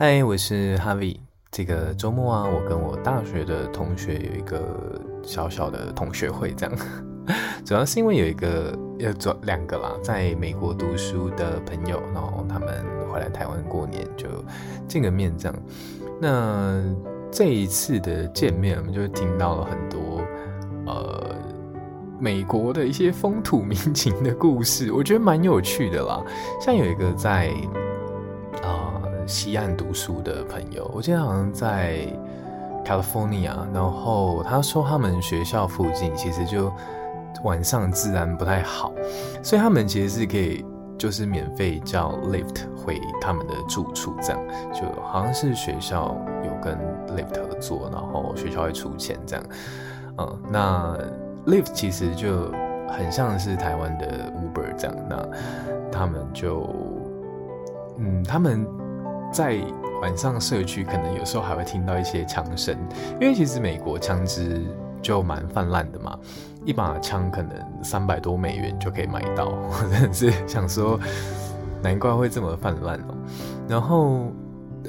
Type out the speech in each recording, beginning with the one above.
嗨，我是哈维。这个周末啊，我跟我大学的同学有一个小小的同学会，这样。主要是因为有一个要转两个啦，在美国读书的朋友，然后他们回来台湾过年，就见个面这样。那这一次的见面，我们就听到了很多呃美国的一些风土民情的故事，我觉得蛮有趣的啦。像有一个在、西岸读书的朋友，我记得好像在 California，然后他说他们学校附近其实就。晚上治安不太好，所以他们其实是可以就是免费叫 Lyft 回他们的住处，这样就好像是学校有跟 Lyft 合作，然后学校会出钱这样。嗯，那 Lyft 其实就很像是台湾的 Uber 这样，那他们就嗯他们在晚上社区可能有时候还会听到一些枪声，因为其实美国枪支就蛮泛滥的嘛。一把枪可能三百多美元就可以买到，我真的是想说，难怪会这么泛滥哦。然后，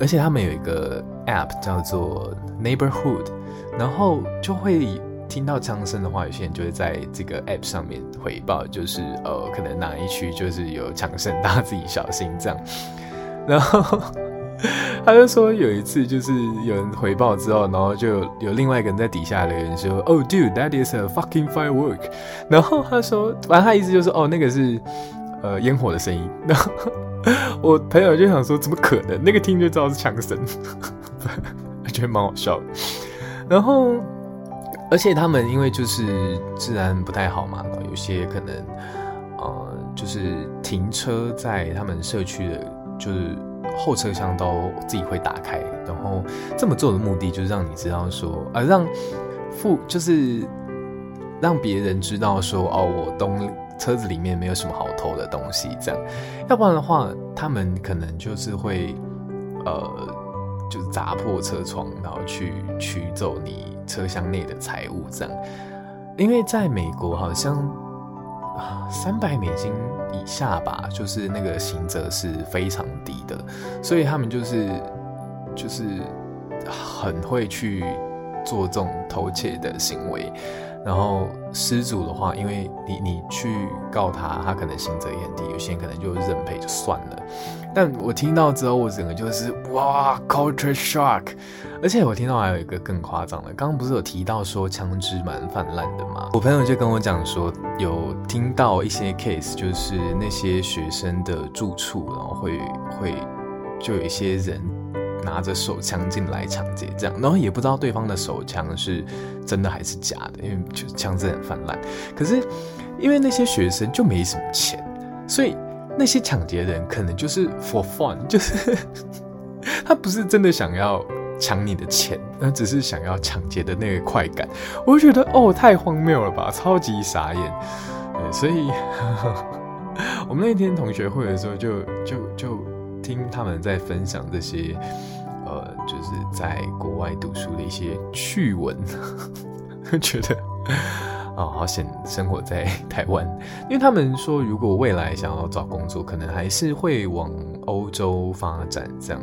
而且他们有一个 app 叫做 Neighborhood，然后就会听到枪声的话，有些人就会在这个 app 上面回报，就是呃，可能哪一区就是有枪声，大家自己小心这样。然后。他就说有一次就是有人回报之后，然后就有另外一个人在底下留言说：“Oh, dude, that is a fucking firework。”然后他说，反正他意思就是哦，那个是呃烟火的声音。然 后我朋友就想说，怎么可能？那个听就知道是枪声，我 觉得蛮好笑的。然后，而且他们因为就是治安不太好嘛，有些可能呃就是停车在他们社区的，就是。后车厢都自己会打开，然后这么做的目的就是让你知道说，呃，让副就是让别人知道说，哦，我东车子里面没有什么好偷的东西，这样，要不然的话，他们可能就是会，呃，就是砸破车窗，然后去取走你车厢内的财物，这样，因为在美国好像啊。三百美金以下吧，就是那个刑责是非常低的，所以他们就是就是很会去做这种偷窃的行为。然后失主的话，因为你你去告他，他可能刑责也很低，有些人可能就认赔就算了。但我听到之后，我整个就是哇，culture shock！而且我听到还有一个更夸张的，刚刚不是有提到说枪支蛮泛滥的吗？我朋友就跟我讲说，有听到一些 case，就是那些学生的住处，然后会会就有一些人拿着手枪进来抢劫，这样，然后也不知道对方的手枪是真的还是假的，因为就枪支很泛滥。可是因为那些学生就没什么钱，所以。那些抢劫的人可能就是 for fun，就是他不是真的想要抢你的钱，他只是想要抢劫的那个快感。我就觉得哦，太荒谬了吧，超级傻眼。所以 我们那天同学会的时候，就就就听他们在分享这些，呃，就是在国外读书的一些趣闻，觉得。哦，好险生活在台湾，因为他们说，如果未来想要找工作，可能还是会往欧洲发展这样。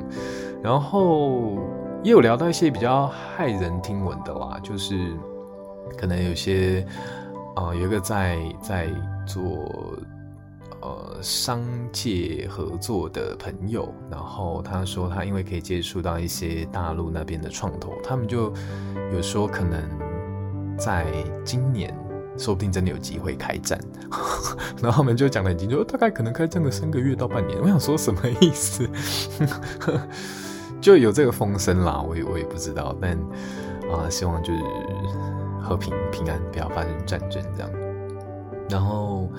然后也有聊到一些比较骇人听闻的啦，就是可能有些啊、有一个在在做商界合作的朋友，然后他说他因为可以接触到一些大陆那边的创投，他们就有说可能在今年。说不定真的有机会开战，然后他们就讲了很清楚，大概可能开战个三个月到半年。我想说什么意思？就有这个风声啦，我也我也不知道，但啊，希望就是和平平安，不要发生战争这样。然后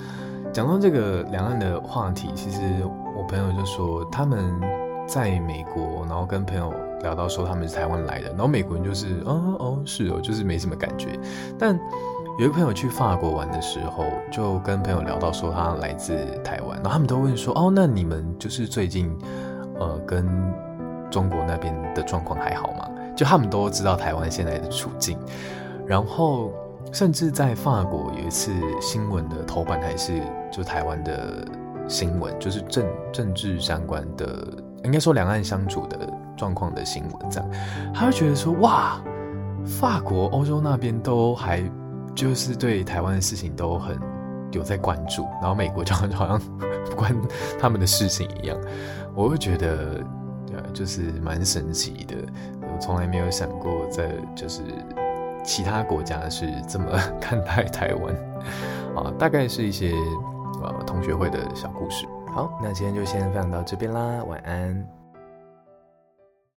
讲到这个两岸的话题，其实我朋友就说他们在美国，然后跟朋友聊到说他们是台湾来的，然后美国人就是哦哦是哦，就是没什么感觉，但。有一个朋友去法国玩的时候，就跟朋友聊到说他来自台湾，然后他们都问说：“哦，那你们就是最近，呃，跟中国那边的状况还好吗？”就他们都知道台湾现在的处境，然后甚至在法国有一次新闻的头版还是就台湾的新闻，就是政政治相关的，应该说两岸相处的状况的新闻，这样，他会觉得说，哇，法国、欧洲那边都还就是对台湾的事情都很有在关注，然后美国就好像不关他们的事情一样，我会觉得，对，就是蛮神奇的，我从来没有想过在就是其他国家是这么 看待台湾，啊，大概是一些呃同学会的小故事。好，那今天就先分享到这边啦，晚安。